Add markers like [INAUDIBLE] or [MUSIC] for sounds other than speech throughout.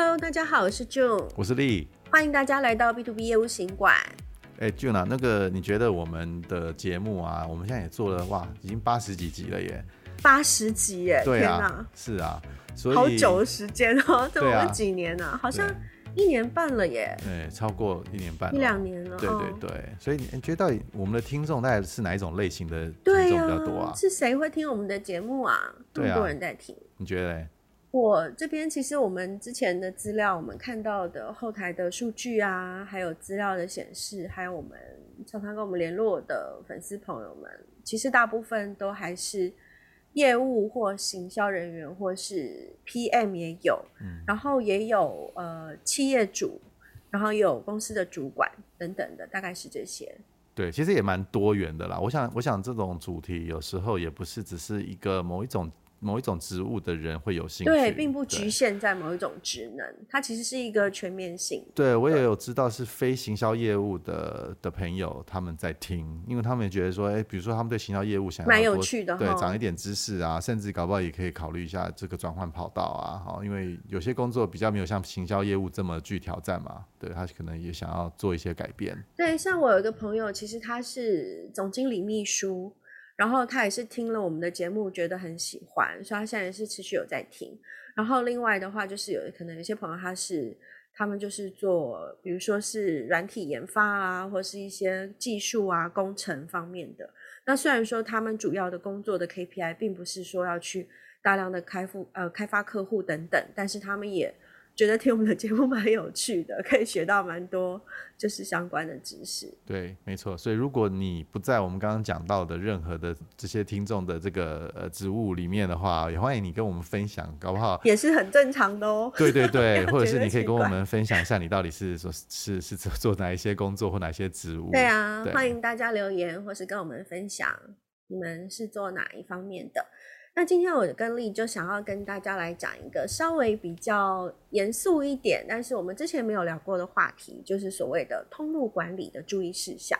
Hello，大家好，我是 June，我是丽，欢迎大家来到 B to B 业务行馆。哎，June 啊，那个你觉得我们的节目啊，我们现在也做了哇，已经八十几集了耶，八十集耶，对啊，天哪，是啊，所以好久的时间哦，这我们几年呢、啊？好像一年半了耶，对，超过一年半，一两年了，对对对，哦、所以你觉得到底我们的听众大概是哪一种类型的听众比较多啊？啊是谁会听我们的节目啊？这么多人在听，你觉得嘞？我这边其实我们之前的资料，我们看到的后台的数据啊，还有资料的显示，还有我们常常跟我们联络的粉丝朋友们，其实大部分都还是业务或行销人员，或是 PM 也有，嗯，然后也有呃企业主，然后也有公司的主管等等的，大概是这些。对，其实也蛮多元的啦。我想，我想这种主题有时候也不是只是一个某一种。某一种职务的人会有兴趣，对，并不局限在某一种职能，它其实是一个全面性。对，我也有知道是非行销业务的的朋友他们在听，因为他们也觉得说，哎、欸，比如说他们对行销业务想要蛮有趣的，对，长一点知识啊，甚至搞不好也可以考虑一下这个转换跑道啊，哈，因为有些工作比较没有像行销业务这么具挑战嘛，对，他可能也想要做一些改变。对，像我有一个朋友，其实他是总经理秘书。然后他也是听了我们的节目，觉得很喜欢，所以他现在也是持续有在听。然后另外的话，就是有可能有些朋友他是他们就是做，比如说是软体研发啊，或是一些技术啊、工程方面的。那虽然说他们主要的工作的 KPI 并不是说要去大量的开复呃开发客户等等，但是他们也。觉得听我们的节目蛮有趣的，[LAUGHS] 可以学到蛮多就是相关的知识。对，没错。所以如果你不在我们刚刚讲到的任何的这些听众的这个呃职务里面的话，也欢迎你跟我们分享，搞不好也是很正常的 [LAUGHS] [LAUGHS] 哦。对对对，或者是你可以跟我们分享一下你到底是说是是做做哪一些工作或哪些职务。对啊对，欢迎大家留言或是跟我们分享你们是做哪一方面的。那今天我跟丽就想要跟大家来讲一个稍微比较严肃一点，但是我们之前没有聊过的话题，就是所谓的通路管理的注意事项。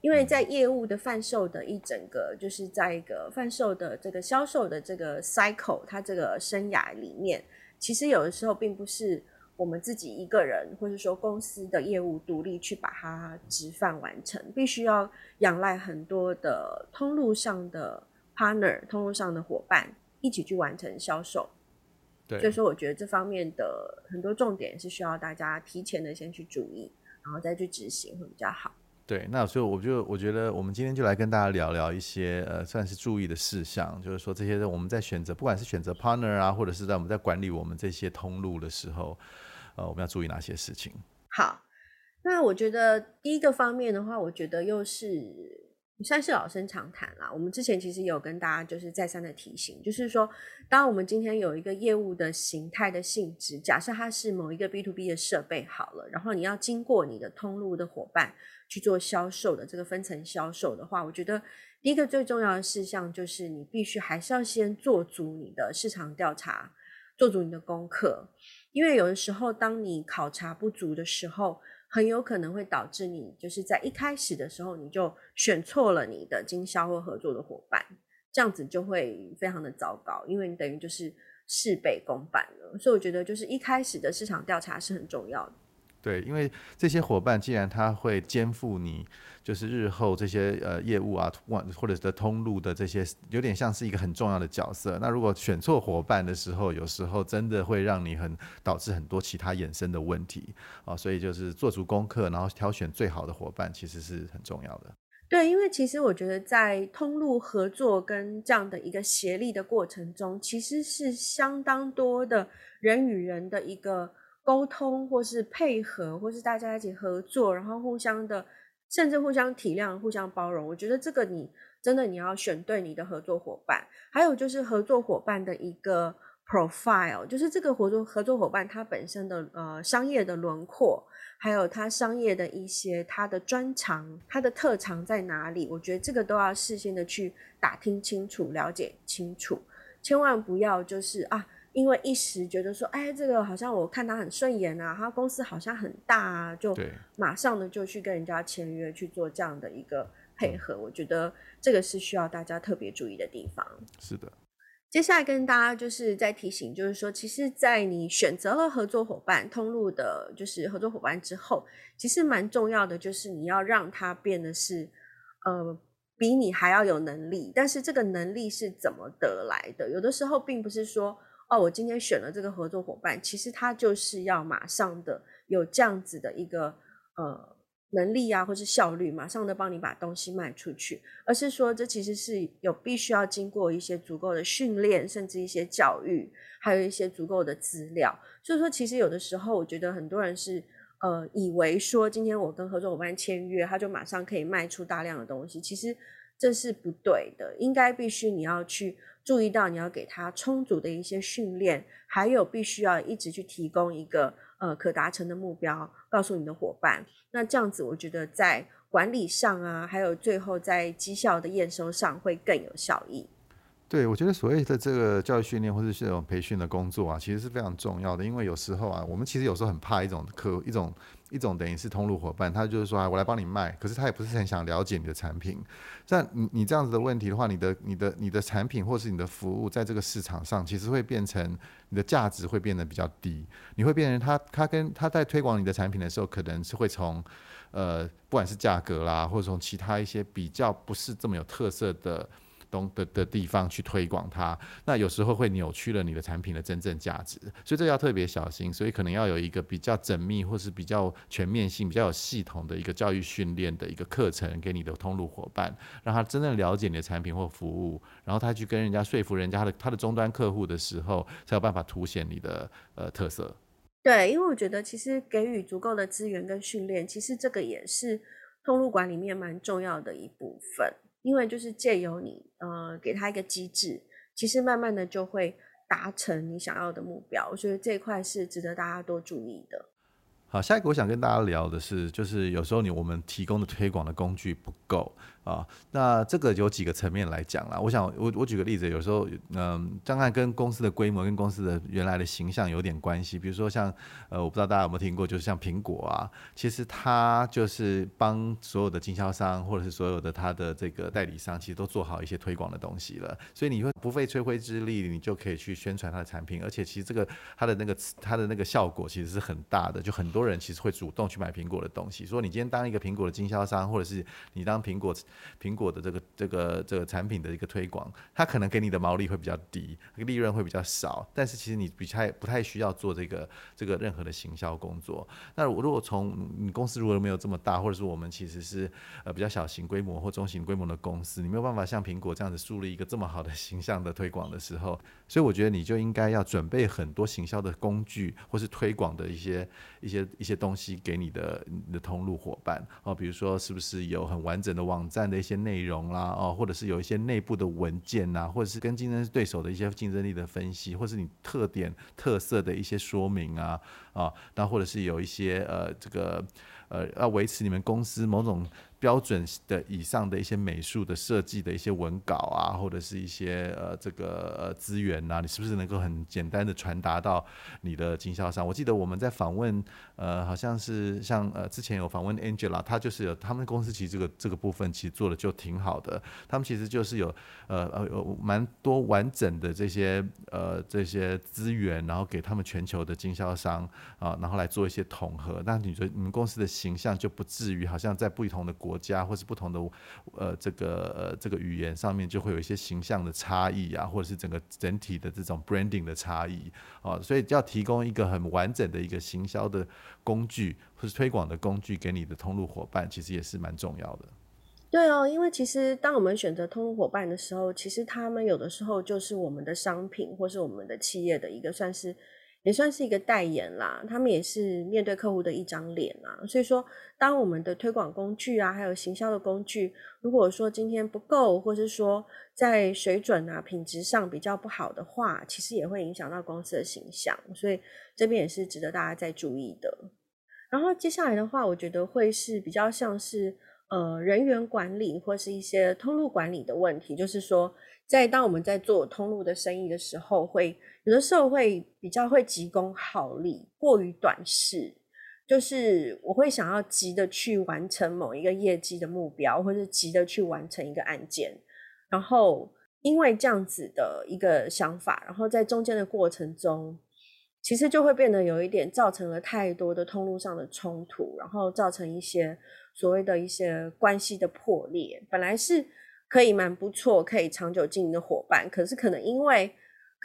因为在业务的贩售的一整个，就是在一个贩售的这个销售的这个 cycle，它这个生涯里面，其实有的时候并不是我们自己一个人，或者说公司的业务独立去把它直贩完成，必须要仰赖很多的通路上的。Partner 通路上的伙伴一起去完成销售，对，所以说我觉得这方面的很多重点是需要大家提前的先去注意，然后再去执行会比较好。对，那所以我就我觉得我们今天就来跟大家聊聊一些呃算是注意的事项，就是说这些我们在选择不管是选择 partner 啊，或者是在我们在管理我们这些通路的时候，呃，我们要注意哪些事情？好，那我觉得第一个方面的话，我觉得又是。算是老生常谈啦。我们之前其实有跟大家就是再三的提醒，就是说，当我们今天有一个业务的形态的性质，假设它是某一个 B to B 的设备好了，然后你要经过你的通路的伙伴去做销售的这个分层销售的话，我觉得第一个最重要的事项就是你必须还是要先做足你的市场调查，做足你的功课，因为有的时候当你考察不足的时候。很有可能会导致你就是在一开始的时候你就选错了你的经销或合作的伙伴，这样子就会非常的糟糕，因为你等于就是事倍功半了。所以我觉得就是一开始的市场调查是很重要的。对，因为这些伙伴既然他会肩负你，就是日后这些呃业务啊，或者是通路的这些，有点像是一个很重要的角色。那如果选错伙伴的时候，有时候真的会让你很导致很多其他衍生的问题啊。所以就是做足功课，然后挑选最好的伙伴，其实是很重要的。对，因为其实我觉得在通路合作跟这样的一个协力的过程中，其实是相当多的人与人的一个。沟通，或是配合，或是大家一起合作，然后互相的，甚至互相体谅、互相包容。我觉得这个你真的你要选对你的合作伙伴，还有就是合作伙伴的一个 profile，就是这个合作合作伙伴他本身的呃商业的轮廓，还有他商业的一些他的专长、他的特长在哪里？我觉得这个都要事先的去打听清楚、了解清楚，千万不要就是啊。因为一时觉得说，哎，这个好像我看他很顺眼啊，他公司好像很大啊，就马上的就去跟人家签约去做这样的一个配合。我觉得这个是需要大家特别注意的地方。是的。接下来跟大家就是再提醒，就是说，其实，在你选择了合作伙伴通路的，就是合作伙伴之后，其实蛮重要的，就是你要让他变得是，呃，比你还要有能力。但是这个能力是怎么得来的？有的时候并不是说，哦，我今天选了这个合作伙伴，其实他就是要马上的有这样子的一个，呃。能力啊，或是效率，马上的帮你把东西卖出去，而是说这其实是有必须要经过一些足够的训练，甚至一些教育，还有一些足够的资料。所以说，其实有的时候，我觉得很多人是呃以为说，今天我跟合作伙伴签约，他就马上可以卖出大量的东西，其实这是不对的。应该必须你要去注意到，你要给他充足的一些训练，还有必须要一直去提供一个。呃，可达成的目标，告诉你的伙伴，那这样子，我觉得在管理上啊，还有最后在绩效的验收上会更有效益。对，我觉得所谓的这个教育训练或者是这种培训的工作啊，其实是非常重要的，因为有时候啊，我们其实有时候很怕一种客一种。一种等于是通路伙伴，他就是说啊，我来帮你卖，可是他也不是很想了解你的产品。像你你这样子的问题的话，你的你的你的产品或是你的服务，在这个市场上，其实会变成你的价值会变得比较低。你会变成他他跟他在推广你的产品的时候，可能是会从呃不管是价格啦，或者从其他一些比较不是这么有特色的。的的地方去推广它，那有时候会扭曲了你的产品的真正价值，所以这要特别小心，所以可能要有一个比较缜密或是比较全面性、比较有系统的一个教育训练的一个课程给你的通路伙伴，让他真正了解你的产品或服务，然后他去跟人家说服人家的他的终端客户的时候，才有办法凸显你的呃特色。对，因为我觉得其实给予足够的资源跟训练，其实这个也是通路管里面蛮重要的一部分。因为就是借由你，呃，给他一个机制，其实慢慢的就会达成你想要的目标。我觉得这一块是值得大家多注意的。好，下一个我想跟大家聊的是，就是有时候你我们提供的推广的工具不够。啊，那这个有几个层面来讲啦。我想我我举个例子，有时候嗯，当然跟公司的规模跟公司的原来的形象有点关系。比如说像呃，我不知道大家有没有听过，就是像苹果啊，其实它就是帮所有的经销商或者是所有的它的这个代理商，其实都做好一些推广的东西了。所以你会不费吹灰之力，你就可以去宣传它的产品，而且其实这个它的那个它的那个效果其实是很大的，就很多人其实会主动去买苹果的东西。说你今天当一个苹果的经销商，或者是你当苹果。苹果的这个这个这个产品的一个推广，它可能给你的毛利会比较低，利润会比较少，但是其实你不太不太需要做这个这个任何的行销工作。那如果从你公司如果没有这么大，或者是我们其实是呃比较小型规模或中型规模的公司，你没有办法像苹果这样子树立一个这么好的形象的推广的时候，所以我觉得你就应该要准备很多行销的工具，或是推广的一些一些一些东西给你的你的通路伙伴。哦，比如说是不是有很完整的网站的一些内容啦，哦，或者是有一些内部的文件呐，或者是跟竞争对手的一些竞争力的分析，或是你特点特色的一些说明啊，啊，那或者是有一些呃这个呃要维持你们公司某种。标准的以上的一些美术的设计的一些文稿啊，或者是一些呃这个呃资源呐，你是不是能够很简单的传达到你的经销商？我记得我们在访问呃，好像是像呃之前有访问 Angela，他就是有他们公司其实这个这个部分其实做的就挺好的，他们其实就是有呃呃蛮多完整的这些呃这些资源，然后给他们全球的经销商啊，然后来做一些统合。那你觉得你们公司的形象就不至于好像在不同的国。家或是不同的呃这个呃这个语言上面就会有一些形象的差异啊，或者是整个整体的这种 branding 的差异啊，所以要提供一个很完整的一个行销的工具或是推广的工具给你的通路伙伴，其实也是蛮重要的。对哦，因为其实当我们选择通路伙伴的时候，其实他们有的时候就是我们的商品或是我们的企业的一个算是。也算是一个代言啦，他们也是面对客户的一张脸啊。所以说，当我们的推广工具啊，还有行销的工具，如果说今天不够，或是说在水准啊、品质上比较不好的话，其实也会影响到公司的形象。所以这边也是值得大家再注意的。然后接下来的话，我觉得会是比较像是呃人员管理或是一些通路管理的问题，就是说。在当我们在做通路的生意的时候，会有的时候会比较会急功好利，过于短视，就是我会想要急的去完成某一个业绩的目标，或者急的去完成一个案件，然后因为这样子的一个想法，然后在中间的过程中，其实就会变得有一点造成了太多的通路上的冲突，然后造成一些所谓的一些关系的破裂。本来是可以蛮不错、可以长久经营的伙伴，可是可能因为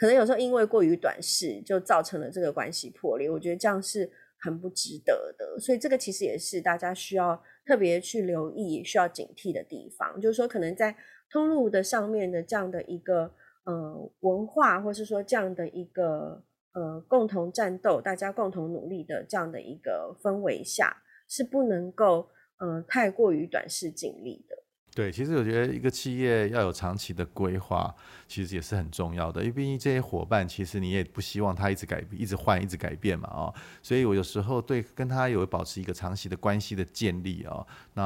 可能有时候因为过于短视，就造成了这个关系破裂。我觉得这样是很不值得的，所以这个其实也是大家需要特别去留意、需要警惕的地方。就是说，可能在通路的上面的这样的一个呃文化，或是说这样的一个。呃，共同战斗，大家共同努力的这样的一个氛围下，是不能够呃太过于短视近利的。对，其实我觉得一个企业要有长期的规划，其实也是很重要的。因为毕竟这些伙伴，其实你也不希望他一直改、一直换、一直改变嘛，哦。所以我有时候对跟他有保持一个长期的关系的建立哦。那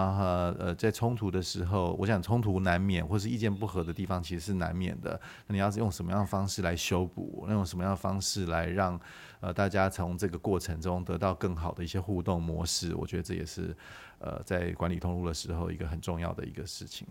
呃，在冲突的时候，我想冲突难免，或是意见不合的地方，其实是难免的。那你要是用什么样的方式来修补？那用什么样的方式来让呃大家从这个过程中得到更好的一些互动模式？我觉得这也是。呃，在管理通路的时候，一个很重要的一个事情。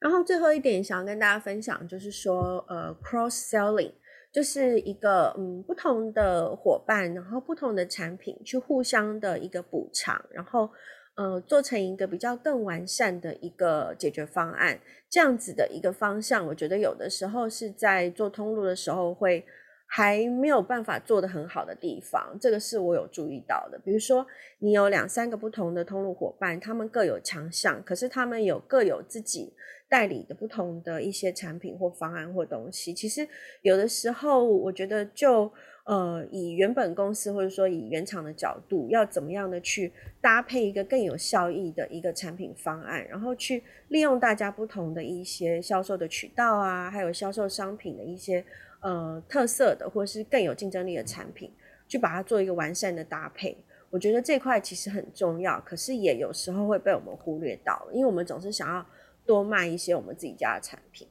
然后最后一点想要跟大家分享，就是说，呃，cross selling 就是一个嗯不同的伙伴，然后不同的产品去互相的一个补偿，然后呃做成一个比较更完善的一个解决方案，这样子的一个方向，我觉得有的时候是在做通路的时候会。还没有办法做得很好的地方，这个是我有注意到的。比如说，你有两三个不同的通路伙伴，他们各有强项，可是他们有各有自己代理的不同的一些产品或方案或东西。其实有的时候，我觉得就呃，以原本公司或者说以原厂的角度，要怎么样的去搭配一个更有效益的一个产品方案，然后去利用大家不同的一些销售的渠道啊，还有销售商品的一些。呃，特色的或是更有竞争力的产品，去把它做一个完善的搭配。我觉得这块其实很重要，可是也有时候会被我们忽略到，因为我们总是想要多卖一些我们自己家的产品。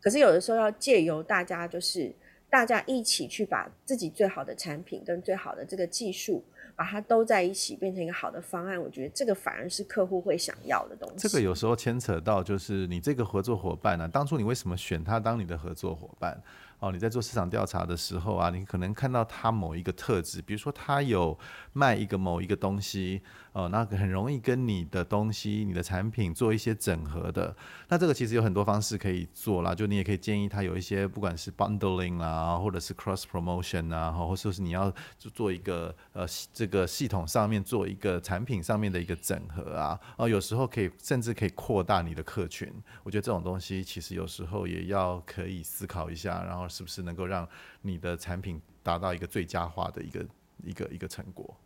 可是有的时候要借由大家，就是大家一起去把自己最好的产品跟最好的这个技术，把它都在一起变成一个好的方案。我觉得这个反而是客户会想要的东西。这个有时候牵扯到就是你这个合作伙伴呢、当初你为什么选他当你的合作伙伴？哦，你在做市场调查的时候啊，你可能看到他某一个特质，比如说他有卖一个某一个东西，哦，那很容易跟你的东西、你的产品做一些整合的。那这个其实有很多方式可以做啦，就你也可以建议他有一些，不管是 bundling 啊，或者是 cross promotion 啊，或者是你要就做一个呃这个系统上面做一个产品上面的一个整合啊，哦，有时候可以甚至可以扩大你的客群。我觉得这种东西其实有时候也要可以思考一下，然后。是不是能够让你的产品达到一个最佳化的一个一个一个成果？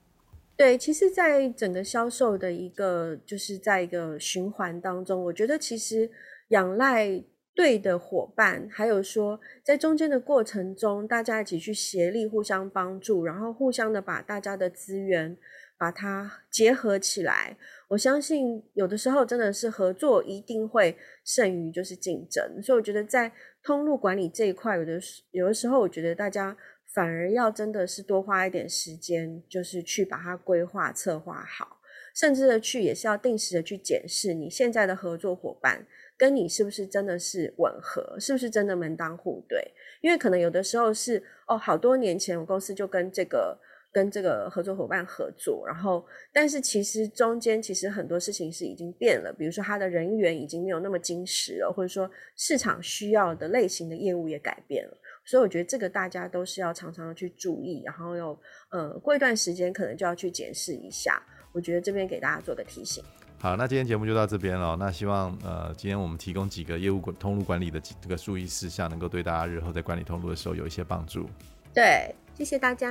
对，其实，在整个销售的一个就是在一个循环当中，我觉得其实仰赖对的伙伴，还有说在中间的过程中，大家一起去协力，互相帮助，然后互相的把大家的资源把它结合起来。我相信有的时候真的是合作一定会胜于就是竞争，所以我觉得在。通路管理这一块，有的时有的时候，我觉得大家反而要真的是多花一点时间，就是去把它规划策划好，甚至的去也是要定时的去检视你现在的合作伙伴跟你是不是真的是吻合，是不是真的门当户对？因为可能有的时候是哦，好多年前我公司就跟这个。跟这个合作伙伴合作，然后，但是其实中间其实很多事情是已经变了，比如说他的人员已经没有那么精实了，或者说市场需要的类型的业务也改变了，所以我觉得这个大家都是要常常去注意，然后又呃过一段时间可能就要去检视一下。我觉得这边给大家做个提醒。好，那今天节目就到这边了。那希望呃今天我们提供几个业务管通路管理的这个注意事项，能够对大家日后在管理通路的时候有一些帮助。对，谢谢大家。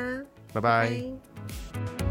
拜拜。